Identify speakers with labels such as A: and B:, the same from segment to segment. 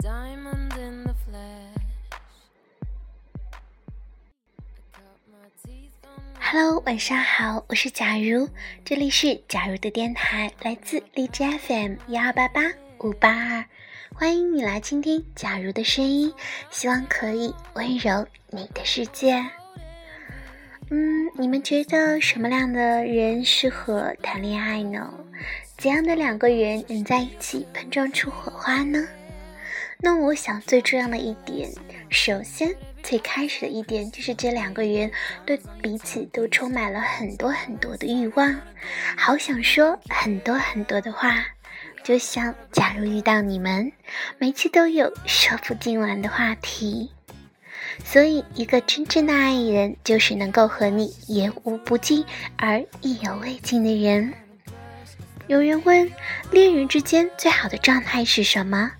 A: diamond in the flesh
B: hello 晚上好，我是假如，这里是假如的电台，来自荔枝 FM 幺二八八五八二，欢迎你来倾听假如的声音，希望可以温柔你的世界。嗯，你们觉得什么样的人适合谈恋爱呢？怎样的两个人能在一起碰撞出火花呢？那我想最重要的一点，首先最开始的一点就是这两个人对彼此都充满了很多很多的欲望，好想说很多很多的话，就像假如遇到你们，每次都有说不尽完的话题。所以，一个真正的爱人，就是能够和你言无不尽而意犹未尽的人。有人问，恋人之间最好的状态是什么？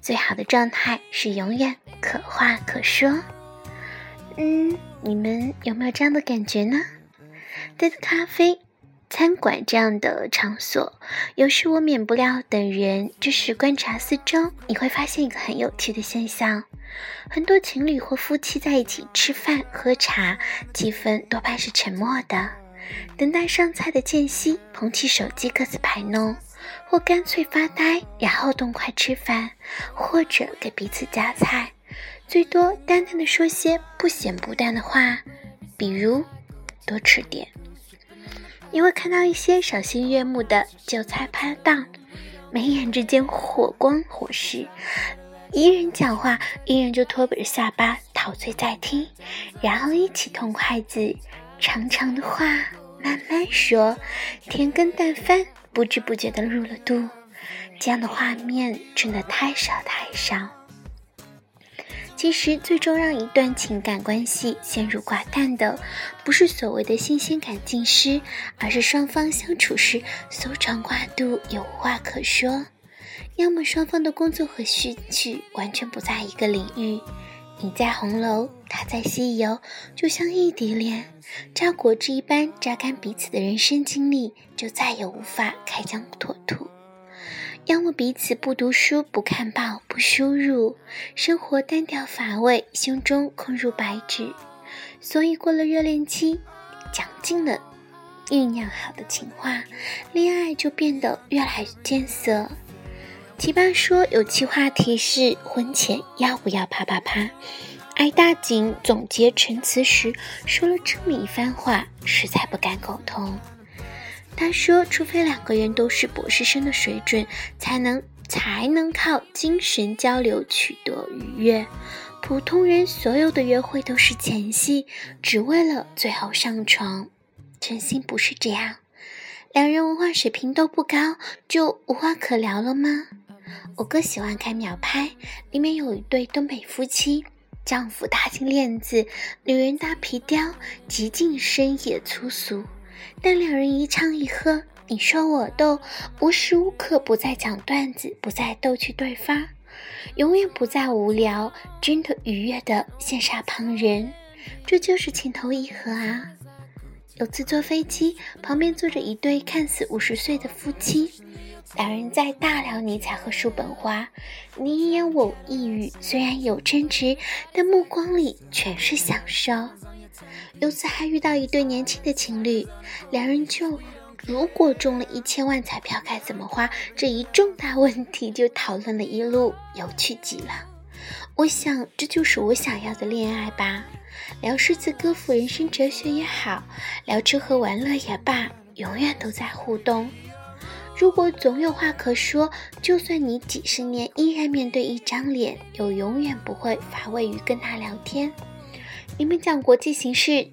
B: 最好的状态是永远可话可说。嗯，你们有没有这样的感觉呢？在咖啡、餐馆这样的场所，有时我免不了等人，就是观察四周，你会发现一个很有趣的现象：很多情侣或夫妻在一起吃饭、喝茶，气氛多半是沉默的。等待上菜的间隙，捧起手机各自拍弄，或干脆发呆，然后动筷吃饭，或者给彼此夹菜，最多淡淡的说些不咸不淡的话，比如多吃点。你会看到一些赏心悦目的就菜拍档，眉眼之间火光火势，一人讲话，一人就托着下巴陶醉在听，然后一起动筷子，长长的话慢慢说，甜羹淡饭不知不觉的入了肚，这样的画面真的太少太少。其实，最终让一段情感关系陷入寡淡的，不是所谓的新鲜感尽失，而是双方相处时搜肠挂肚，有无话可说；要么双方的工作和兴趣完全不在一个领域，你在红楼，他在西游，就像异地恋，榨果汁一般榨干彼此的人生经历，就再也无法开疆拓土。要么彼此不读书、不看报、不输入，生活单调乏味，胸中空如白纸。所以过了热恋期，讲尽了酝酿好的情话，恋爱就变得越来越艰涩。奇葩说有期话题是婚前要不要啪啪啪，挨大紧总结陈词时说了这么一番话，实在不敢苟同。他说：“除非两个人都是博士生的水准，才能才能靠精神交流取得愉悦。普通人所有的约会都是前戏，只为了最后上床。真心不是这样。两人文化水平都不高，就无话可聊了吗？我哥喜欢看秒拍，里面有一对东北夫妻，丈夫大金链子，女人大皮貂，极尽深野粗俗。”但两人一唱一和，你说我逗，无时无刻不在讲段子，不在逗趣对方，永远不再无聊，真的愉悦的羡煞旁人，这就是情投意合啊！有次坐飞机，旁边坐着一对看似五十岁的夫妻，两人在大聊尼采和叔本华，你一言我一语，虽然有争执，但目光里全是享受。有次还遇到一对年轻的情侣，两人就如果中了一千万彩票该怎么花这一重大问题就讨论了一路，有趣极了。我想这就是我想要的恋爱吧。聊诗词歌赋、人生哲学也好，聊吃喝玩乐也罢，永远都在互动。如果总有话可说，就算你几十年依然面对一张脸，又永远不会乏味于跟他聊天。你们讲国际形势，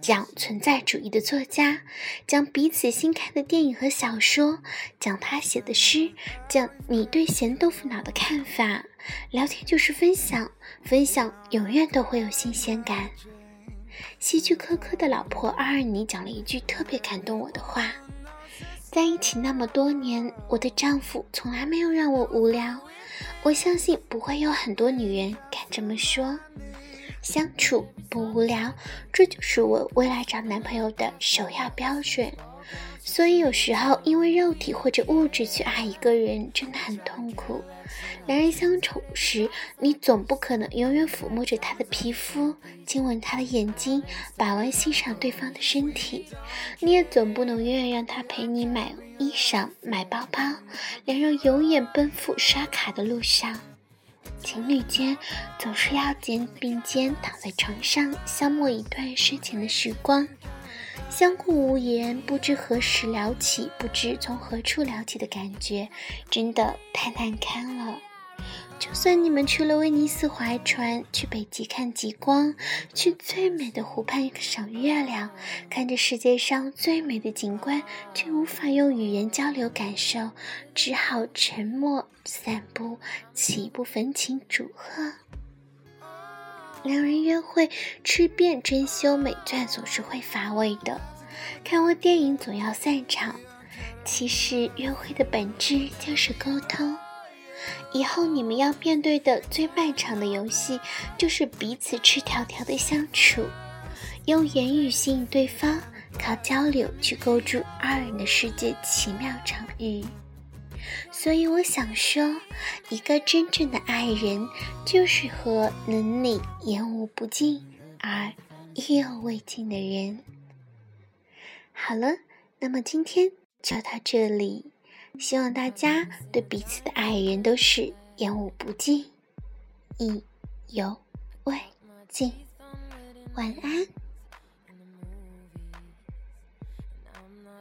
B: 讲存在主义的作家，讲彼此新看的电影和小说，讲他写的诗，讲你对咸豆腐脑的看法。聊天就是分享，分享永远都会有新鲜感。希区柯克的老婆阿尔尼讲了一句特别感动我的话：在一起那么多年，我的丈夫从来没有让我无聊。我相信不会有很多女人敢这么说。相处不无聊，这就是我未来找男朋友的首要标准。所以有时候因为肉体或者物质去爱一个人，真的很痛苦。两人相处时，你总不可能永远抚摸着他的皮肤，亲吻他的眼睛，把玩欣赏对方的身体。你也总不能永远让他陪你买衣裳、买包包，两人永远奔赴刷卡的路上。情侣间总是要肩并肩躺在床上，消磨一段睡前的时光。相顾无言，不知何时聊起，不知从何处聊起的感觉，真的太难堪了。就算你们去了威尼斯划船，去北极看极光，去最美的湖畔赏月亮，看着世界上最美的景观，却无法用语言交流感受，只好沉默散步，岂不焚情祝贺？两人约会，吃遍珍馐美馔，总是会乏味的。看完电影总要散场，其实约会的本质就是沟通。以后你们要面对的最漫长的游戏，就是彼此赤条条的相处，用言语吸引对方，靠交流去构筑二人的世界奇妙场域。所以我想说，一个真正的爱人，就是和能你言无不尽而意犹未尽的人。好了，那么今天就到这里。希望大家对彼此的爱人都是言无不尽，意犹未尽。晚安。